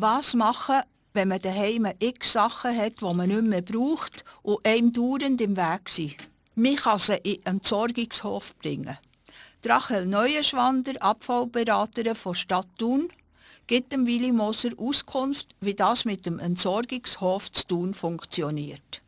Was machen, wenn man daheim x Sachen hat, die man nicht mehr braucht und einem dauernd im Weg sind? Man kann sie in einen Entsorgungshof bringen. Rachel Neuenschwander, Abfallberaterin von Stadt Thun, gibt dem Willi Moser Auskunft, wie das mit dem Entsorgungshof zu Thun funktioniert.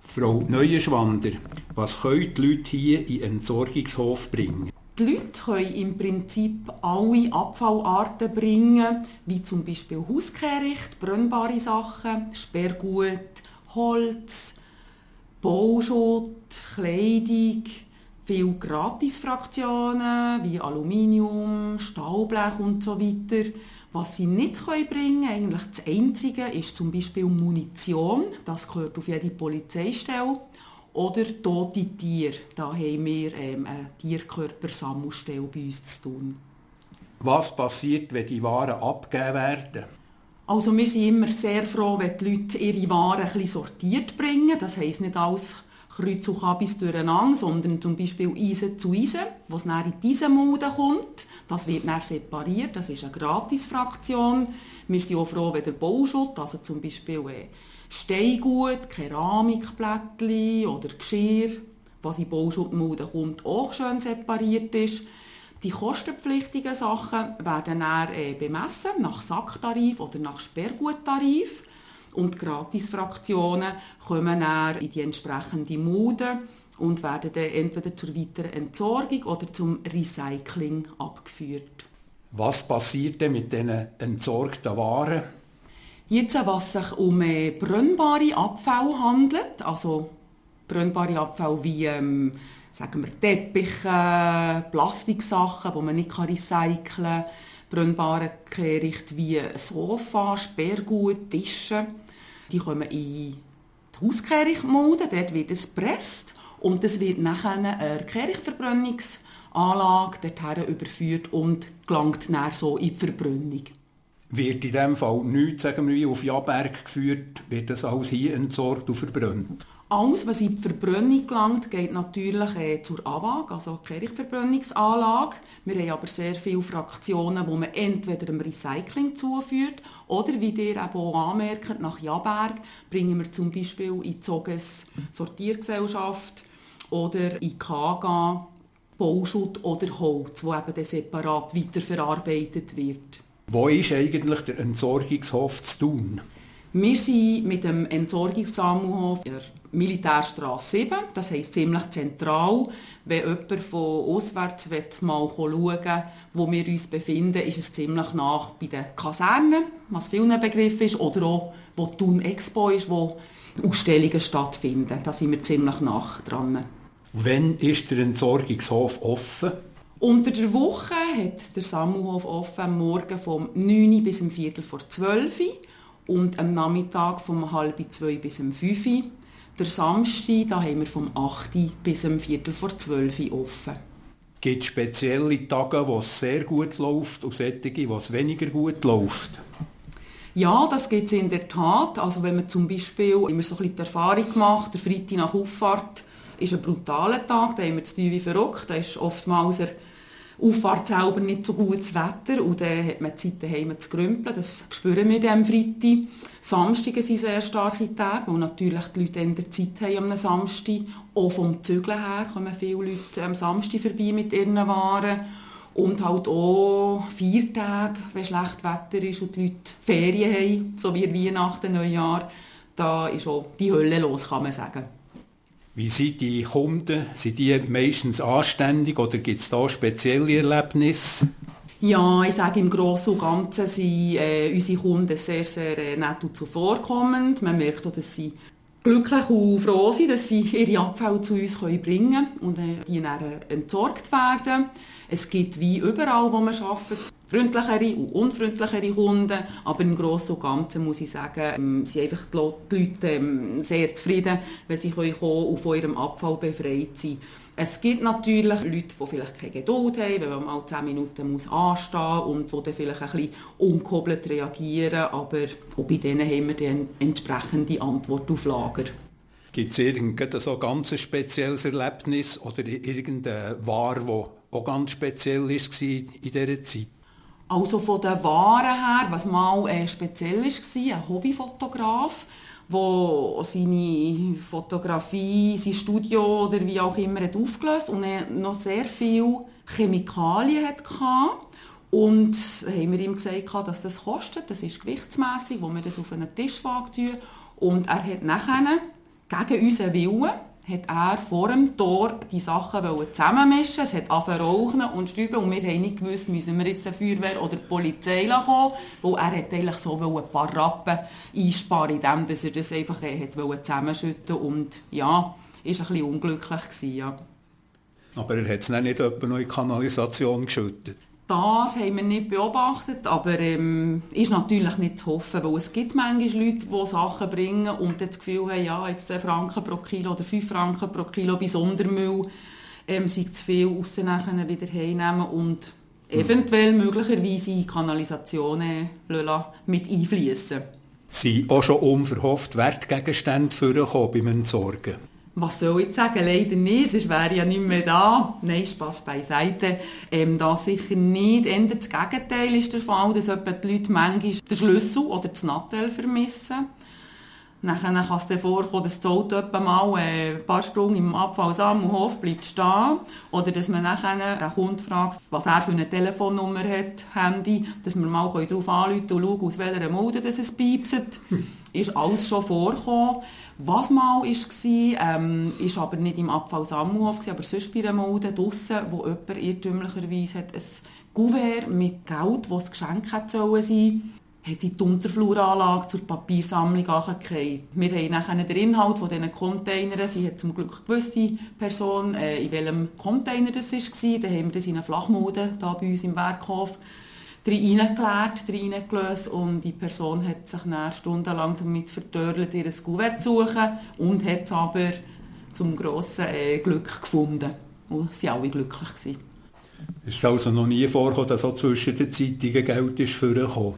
Frau Neuenschwander, was können die Leute hier in den Entsorgungshof bringen? Die Leute können im Prinzip alle Abfallarten bringen, wie zum Beispiel Hauskehricht, brennbare Sachen, Sperrgut, Holz, Bauschutt, Kleidung, viele Gratisfraktionen wie Aluminium, Stahlblech und so weiter. Was sie nicht bringen können, eigentlich das Einzige, ist zum Beispiel Munition. Das gehört auf jede Polizeistelle. Oder tote Tiere. Da haben wir ähm, eine Tierkörpersammelstelle bei uns zu tun. Was passiert, wenn die Waren abgegeben werden? Also wir sind immer sehr froh, wenn die Leute ihre Waren ein bisschen sortiert bringen. Das heisst nicht alles Kreuz und Kabis durcheinander, sondern zum Beispiel Eisen zu Eisen, was dann in diese Mulde kommt. Das wird dann separiert, das ist eine Gratisfraktion. Wir sind auch froh, wenn der Bauschutt, also zum Beispiel äh, Steingut, Keramikblättchen oder Geschirr, was in Bauschuttmulden kommt, auch schön separiert ist. Die kostenpflichtigen Sachen werden dann äh, bemessen nach Sacktarif oder nach Sperrguttarif und die Gratisfraktionen kommen dann in die entsprechende Mulde und werden dann entweder zur weiteren Entsorgung oder zum Recycling abgeführt. Was passiert denn mit diesen entsorgten Waren? Jetzt, was sich um äh, brennbare Abfälle handelt, also brennbare Abfälle wie ähm, sagen wir Teppiche, Plastiksachen, die man nicht recyceln kann, brennbare Kehricht wie Sofa, Sperrgut, Tische, die kommen in die Hauskehrigmode, dort wird es gepresst und es wird nachher eine Kehrigverbrennungsanlage dorthin überführt und gelangt dann so in die Verbrennung. Wird in diesem Fall nichts, sagen wir, auf Jaberg geführt, wird das alles hier entsorgt und verbrannt? Alles, was in die Verbrennung gelangt, geht natürlich äh, zur AWAG, also Kirchverbrennungsanlage. Wir haben aber sehr viele Fraktionen, wo man entweder dem Recycling zuführt oder, wie ihr eben auch anmerkt, nach Jaberg bringen wir zum Beispiel in die Zoges Sortiergesellschaft oder in KGA Bauschutt oder Holz, wo eben separat weiterverarbeitet wird. Wo ist eigentlich der Entsorgungshof zu tun? Wir sind mit dem Entsorgungssammelhof in der Militärstraße 7, das heisst ziemlich zentral. Wenn jemand von auswärts mal schauen will, wo wir uns befinden, ist es ziemlich nach bei den Kasernen, was vielen Begriff ist, oder auch wo die Thun Expo ist, wo Ausstellungen stattfinden. Da sind wir ziemlich nach dran. Wann ist der Entsorgungshof offen? Unter der Woche hat der Sammelhof offen am Morgen vom 9 bis um Viertel vor 12 Uhr und am Nachmittag vom halb zwei bis um 5 Uhr. Der Samstag da haben wir vom 8 bis um Viertel vor 12 Uhr offen. Gibt es spezielle Tage, wo es sehr gut läuft und solche, wo es weniger gut läuft? Ja, das gibt es in der Tat. Also wenn man zum Beispiel immer so ein bisschen die Erfahrung gemacht, der Freitag nach Auffahrt ist ein brutaler Tag, da haben wir das wie verrückt, da ist oftmals er Auffahrt selber nicht so gutes Wetter und dann hat man Zeit daheim zu grümpeln, das spüren wir am Freitag. Samstage sind sehr starke Tage, weil natürlich die Leute in der Zeit haben am Samstag. Auch vom Zügeln her kommen viele Leute am Samstag vorbei mit ihren Waren. Und halt auch vier Tage, wenn schlecht Wetter ist und die Leute Ferien haben, so wie Weihnachten, Neujahr, da ist auch die Hölle los, kann man sagen. Wie sind die Kunden? Sind die meistens anständig oder gibt es da spezielle Erlebnisse? Ja, ich sage im Großen und Ganzen sind äh, unsere Kunden sehr, sehr äh, nett und zuvorkommend. Man merkt auch, dass sie glücklich und froh sind, dass sie ihre Abfälle zu uns bringen können und äh, die dann äh, entsorgt werden. Es gibt wie überall, wo man arbeitet, freundlichere und unfreundlichere Kunden, aber im Großen und Ganzen muss ich sagen, ähm, sind einfach die Leute ähm, sehr zufrieden, wenn sie kommen und von ihrem Abfall befreit sind. Es gibt natürlich Leute, die vielleicht keine Geduld haben, wenn man mal 10 Minuten muss anstehen muss und die dann vielleicht ein bisschen ungehobelt reagieren, aber auch bei denen haben wir dann entsprechende Antwort auf Lager. Gibt es irgendein so ganz spezielles Erlebnis oder irgendeine Ware, die auch ganz speziell war in dieser Zeit? Also von den Waren her, was mal äh, speziell war, ein Hobbyfotograf, der seine Fotografie, sein Studio oder wie auch immer hat aufgelöst und er noch sehr viel Chemikalien hatte. Und haben wir ihm gesagt, dass das kostet, das ist gewichtsmässig, wo wir das auf einen Tischwagen tun. Und er hat nachher gegen unseren Willen hat er vor dem Tor die Sachen zusammenmischen Es hat angefangen rauchen und stüben und wir haben nicht gewusst, müssen wir jetzt der Feuerwehr oder die Polizei kommen, weil er hat eigentlich so ein paar Rappen einsparen, indem er das einfach hat zusammenschütten und ja, ist ein bisschen unglücklich gewesen, ja. Aber er hat es nicht etwa noch in die Kanalisation geschüttet? Das haben wir nicht beobachtet, aber ähm, ist natürlich nicht zu hoffen, weil es gibt manchmal Leute, die Sachen bringen und das Gefühl haben, ja, jetzt 10 Franken pro Kilo oder 5 Franken pro Kilo bei Sondermüll ähm, sind zu viel raus nachher wieder heimnehmen und eventuell möglicherweise in Kanalisationen mit einfließen. Sind auch schon unverhofft Wertgegenstände vorgekommen beim Entsorgen? Was soll ich sagen? Leider nicht, sonst wäre ich ja nicht mehr da. Nein, Spass beiseite. Ähm, das sicher nicht. Eher das Gegenteil ist der Fall, dass die Leute manchmal den Schlüssel oder das Nattel vermissen. Dann kann es dann vorkommen, dass das Auto mal äh, ein paar Stunden im Abfallsammelhof bleibt stehen. Oder dass man nachher den Kunden fragt, was er für eine Telefonnummer hat, Handy, dass wir mal darauf anrufen und schauen, aus welcher Mode es piepset. Ist alles schon vorgekommen. Was mal war, ähm, ist aber nicht im Abfallsammelhof, aber sonst bei einer Mode draussen, wo jemand irrtümlicherweise hat ein Kuvert mit Geld, das Geschenk hat sollen sein hat die Unterfluranlage zur Papiersammlung angekriegt. Wir haben nachher den Inhalt von diesen Containern, sie hat zum Glück gewusst, die Person, äh, in welchem Container das war. Dann haben wir das in eine Flachmode da bei uns im Werkhof reingeleert, reingelöst und die Person hat sich dann stundenlang damit verdörlt, ihr Kuvert zu suchen und hat es aber zum grossen äh, Glück gefunden. Und sie alle glücklich gewesen. Ist es also noch nie vorgekommen, dass auch zwischen den Zeitungen Geld ist vorgekommen?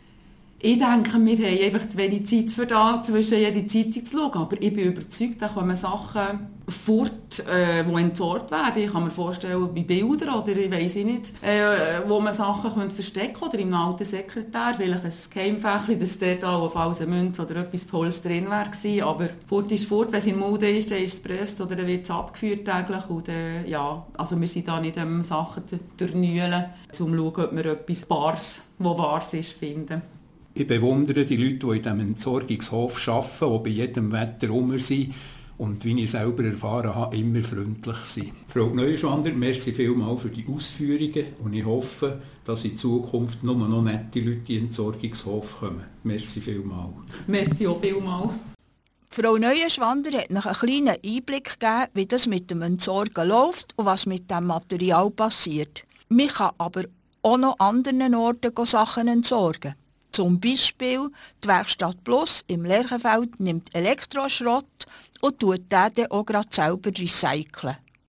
Ich denke, wir haben einfach zu wenig Zeit für das, zwischen jeder Zeitung zu schauen. Aber ich bin überzeugt, da kommen Sachen fort, äh, die entsorgt werden. Ich kann mir vorstellen, bei Bildern oder ich weiß nicht, äh, wo man Sachen könnte verstecken oder im alten Sekretär, vielleicht ein Geheimfächchen, dass dort allenfalls eine Münze oder etwas Tolles drin wäre Aber fort ist fort, wenn es in Mode ist, dann ist es gepresst oder dann wird es abgeführt täglich. Und, äh, ja, also wir sind da nicht um Sachen zu durchnühlen, um zu schauen, ob wir etwas Bares, was Wahres ist, finden. Ich bewundere die Leute, die in diesem Entsorgungshof arbeiten, die bei jedem Wetter rum sind und wie ich selber erfahren habe, immer freundlich sind. Frau Neuschwander, merci vielmals für die Ausführungen und ich hoffe, dass in Zukunft nur noch nette Leute in den Entsorgungshof kommen. Merci vielmals. Merci auch vielmals. Frau Neuenschwander hat noch einen kleinen Einblick gegeben, wie das mit dem Entsorgen läuft und was mit dem Material passiert. Man kann aber auch noch an anderen Orten Sachen entsorgen. Zum Beispiel die Werkstatt Plus im Lerchenfeld nimmt Elektroschrott und tut den dann auch gerade selber recyceln.